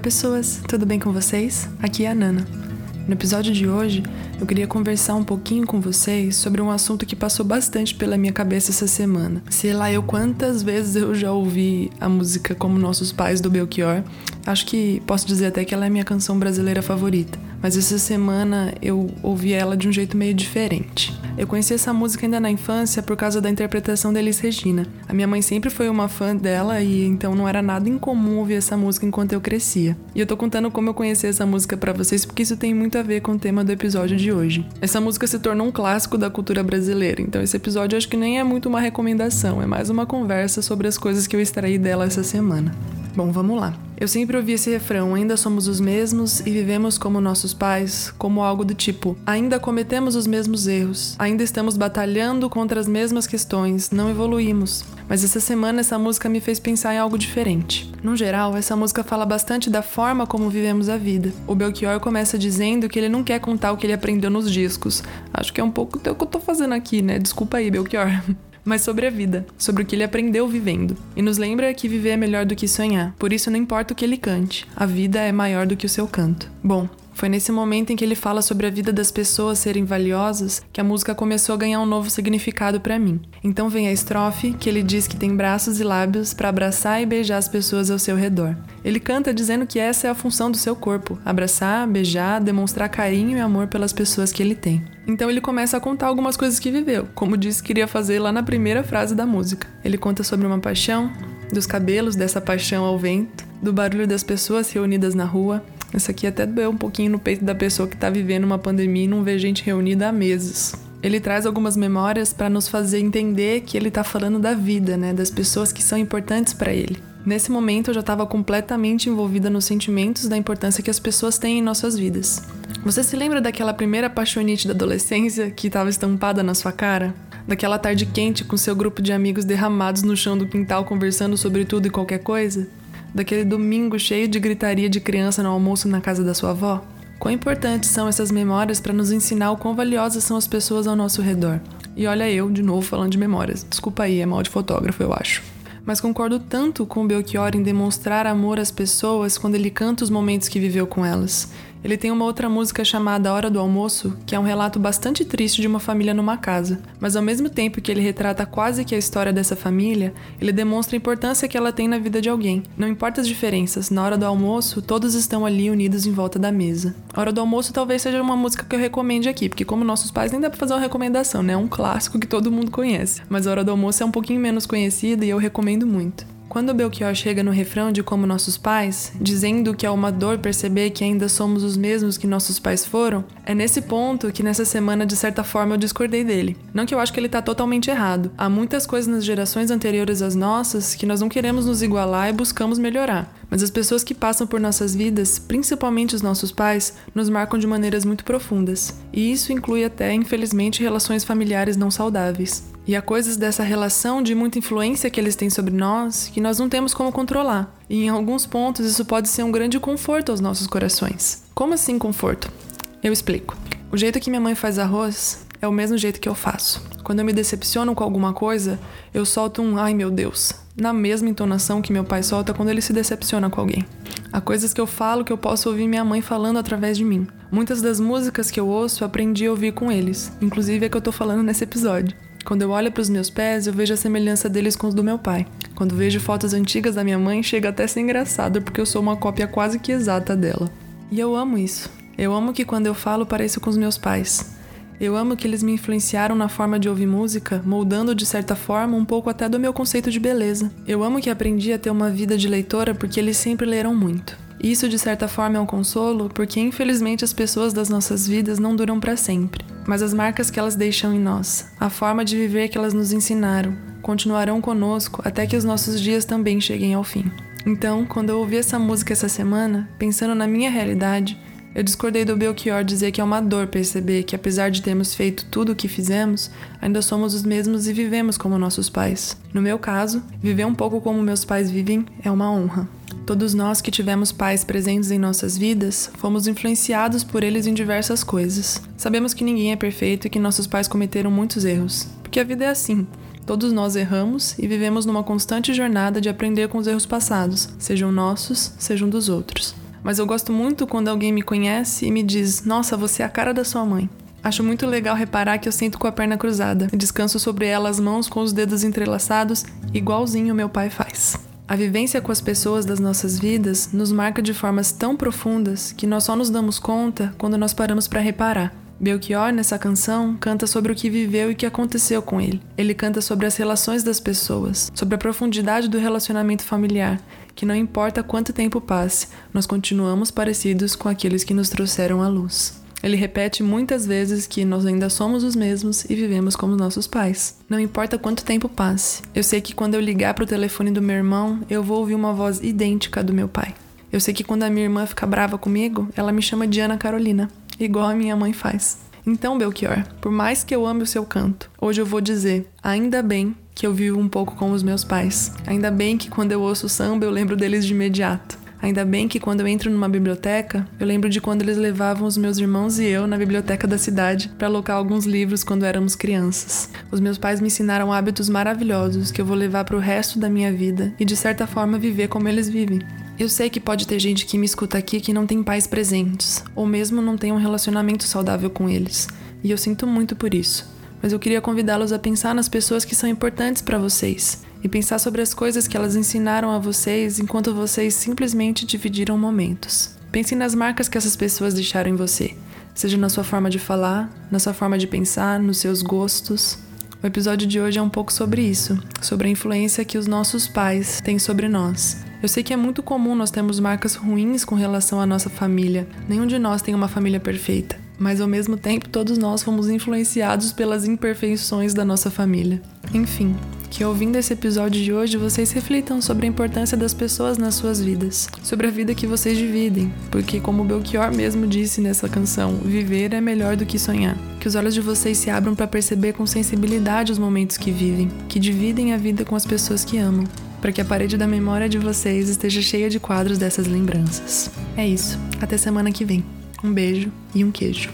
pessoas, tudo bem com vocês? Aqui é a Nana. No episódio de hoje, eu queria conversar um pouquinho com vocês sobre um assunto que passou bastante pela minha cabeça essa semana. Sei lá eu quantas vezes eu já ouvi a música Como Nossos Pais do Belchior. Acho que posso dizer até que ela é minha canção brasileira favorita. Mas essa semana eu ouvi ela de um jeito meio diferente. Eu conheci essa música ainda na infância por causa da interpretação da Elis Regina. A minha mãe sempre foi uma fã dela e então não era nada incomum ouvir essa música enquanto eu crescia. E eu tô contando como eu conheci essa música para vocês porque isso tem muito a ver com o tema do episódio de hoje. Essa música se tornou um clássico da cultura brasileira, então esse episódio acho que nem é muito uma recomendação, é mais uma conversa sobre as coisas que eu extraí dela essa semana. Bom, vamos lá. Eu sempre ouvi esse refrão: ainda somos os mesmos e vivemos como nossos pais, como algo do tipo: ainda cometemos os mesmos erros, ainda estamos batalhando contra as mesmas questões, não evoluímos. Mas essa semana essa música me fez pensar em algo diferente. No geral, essa música fala bastante da forma como vivemos a vida. O Belchior começa dizendo que ele não quer contar o que ele aprendeu nos discos. Acho que é um pouco o que eu tô fazendo aqui, né? Desculpa aí, Belchior. mas sobre a vida, sobre o que ele aprendeu vivendo. E nos lembra que viver é melhor do que sonhar. Por isso não importa o que ele cante, a vida é maior do que o seu canto. Bom, foi nesse momento em que ele fala sobre a vida das pessoas serem valiosas que a música começou a ganhar um novo significado para mim. Então vem a estrofe que ele diz que tem braços e lábios para abraçar e beijar as pessoas ao seu redor. Ele canta dizendo que essa é a função do seu corpo: abraçar, beijar, demonstrar carinho e amor pelas pessoas que ele tem. Então ele começa a contar algumas coisas que viveu, como disse que iria fazer lá na primeira frase da música. Ele conta sobre uma paixão, dos cabelos dessa paixão ao vento, do barulho das pessoas reunidas na rua, essa aqui até doeu um pouquinho no peito da pessoa que está vivendo uma pandemia e não vê gente reunida há meses. Ele traz algumas memórias para nos fazer entender que ele está falando da vida, né, das pessoas que são importantes para ele. Nesse momento eu já estava completamente envolvida nos sentimentos da importância que as pessoas têm em nossas vidas. Você se lembra daquela primeira paixonite da adolescência que estava estampada na sua cara? Daquela tarde quente com seu grupo de amigos derramados no chão do quintal conversando sobre tudo e qualquer coisa? Daquele domingo cheio de gritaria de criança no almoço na casa da sua avó? Quão importantes são essas memórias para nos ensinar o quão valiosas são as pessoas ao nosso redor. E olha eu, de novo, falando de memórias. Desculpa aí, é mal de fotógrafo, eu acho. Mas concordo tanto com Belchior em demonstrar amor às pessoas quando ele canta os momentos que viveu com elas. Ele tem uma outra música chamada Hora do Almoço, que é um relato bastante triste de uma família numa casa, mas ao mesmo tempo que ele retrata quase que a história dessa família, ele demonstra a importância que ela tem na vida de alguém. Não importa as diferenças, na hora do almoço, todos estão ali unidos em volta da mesa. Hora do Almoço talvez seja uma música que eu recomende aqui, porque como nossos pais nem dá pra fazer uma recomendação, né? É um clássico que todo mundo conhece. Mas a Hora do Almoço é um pouquinho menos conhecida e eu recomendo muito. Quando Belchior chega no refrão de como nossos pais, dizendo que é uma dor perceber que ainda somos os mesmos que nossos pais foram, é nesse ponto que nessa semana, de certa forma, eu discordei dele. Não que eu acho que ele tá totalmente errado. Há muitas coisas nas gerações anteriores às nossas que nós não queremos nos igualar e buscamos melhorar. Mas as pessoas que passam por nossas vidas, principalmente os nossos pais, nos marcam de maneiras muito profundas. E isso inclui até, infelizmente, relações familiares não saudáveis. E há coisas dessa relação de muita influência que eles têm sobre nós que nós não temos como controlar. E em alguns pontos isso pode ser um grande conforto aos nossos corações. Como assim conforto? Eu explico. O jeito que minha mãe faz arroz é o mesmo jeito que eu faço. Quando eu me decepciono com alguma coisa, eu solto um ai meu Deus, na mesma entonação que meu pai solta quando ele se decepciona com alguém. Há coisas que eu falo que eu posso ouvir minha mãe falando através de mim. Muitas das músicas que eu ouço aprendi a ouvir com eles, inclusive a que eu tô falando nesse episódio. Quando eu olho para os meus pés, eu vejo a semelhança deles com os do meu pai. Quando vejo fotos antigas da minha mãe, chega até a ser engraçado porque eu sou uma cópia quase que exata dela. E eu amo isso. Eu amo que quando eu falo pareço com os meus pais. Eu amo que eles me influenciaram na forma de ouvir música, moldando de certa forma um pouco até do meu conceito de beleza. Eu amo que aprendi a ter uma vida de leitora porque eles sempre leram muito. Isso de certa forma é um consolo, porque infelizmente as pessoas das nossas vidas não duram para sempre mas as marcas que elas deixam em nós, a forma de viver que elas nos ensinaram, continuarão conosco até que os nossos dias também cheguem ao fim. Então, quando eu ouvi essa música essa semana, pensando na minha realidade, eu discordei do Belchior dizer que é uma dor perceber que, apesar de termos feito tudo o que fizemos, ainda somos os mesmos e vivemos como nossos pais. No meu caso, viver um pouco como meus pais vivem é uma honra. Todos nós que tivemos pais presentes em nossas vidas fomos influenciados por eles em diversas coisas. Sabemos que ninguém é perfeito e que nossos pais cometeram muitos erros, porque a vida é assim. Todos nós erramos e vivemos numa constante jornada de aprender com os erros passados, sejam nossos, sejam dos outros. mas eu gosto muito quando alguém me conhece e me diz: Nossa, você é a cara da sua mãe. Acho muito legal reparar que eu sinto com a perna cruzada e descanso sobre ela as mãos com os dedos entrelaçados, igualzinho meu pai faz. A vivência com as pessoas das nossas vidas nos marca de formas tão profundas que nós só nos damos conta quando nós paramos para reparar. Belchior, nessa canção, canta sobre o que viveu e que aconteceu com ele. Ele canta sobre as relações das pessoas, sobre a profundidade do relacionamento familiar, que não importa quanto tempo passe, nós continuamos parecidos com aqueles que nos trouxeram à luz. Ele repete muitas vezes que nós ainda somos os mesmos e vivemos como nossos pais. Não importa quanto tempo passe. Eu sei que quando eu ligar para o telefone do meu irmão, eu vou ouvir uma voz idêntica do meu pai. Eu sei que quando a minha irmã fica brava comigo, ela me chama de Ana Carolina igual a minha mãe faz. Então, Belchior, por mais que eu ame o seu canto, hoje eu vou dizer: ainda bem que eu vivo um pouco com os meus pais. Ainda bem que quando eu ouço samba eu lembro deles de imediato. Ainda bem que quando eu entro numa biblioteca, eu lembro de quando eles levavam os meus irmãos e eu na biblioteca da cidade para alocar alguns livros quando éramos crianças. Os meus pais me ensinaram hábitos maravilhosos que eu vou levar para o resto da minha vida e de certa forma viver como eles vivem. Eu sei que pode ter gente que me escuta aqui que não tem pais presentes, ou mesmo não tem um relacionamento saudável com eles, e eu sinto muito por isso. Mas eu queria convidá-los a pensar nas pessoas que são importantes para vocês e pensar sobre as coisas que elas ensinaram a vocês enquanto vocês simplesmente dividiram momentos. Pense nas marcas que essas pessoas deixaram em você, seja na sua forma de falar, na sua forma de pensar, nos seus gostos. O episódio de hoje é um pouco sobre isso, sobre a influência que os nossos pais têm sobre nós eu sei que é muito comum nós termos marcas ruins com relação à nossa família. Nenhum de nós tem uma família perfeita, mas ao mesmo tempo todos nós fomos influenciados pelas imperfeições da nossa família. Enfim, que ouvindo esse episódio de hoje vocês reflitam sobre a importância das pessoas nas suas vidas, sobre a vida que vocês dividem, porque como Belchior mesmo disse nessa canção, viver é melhor do que sonhar. Que os olhos de vocês se abram para perceber com sensibilidade os momentos que vivem, que dividem a vida com as pessoas que amam para que a parede da memória de vocês esteja cheia de quadros dessas lembranças. É isso. Até semana que vem. Um beijo e um queijo.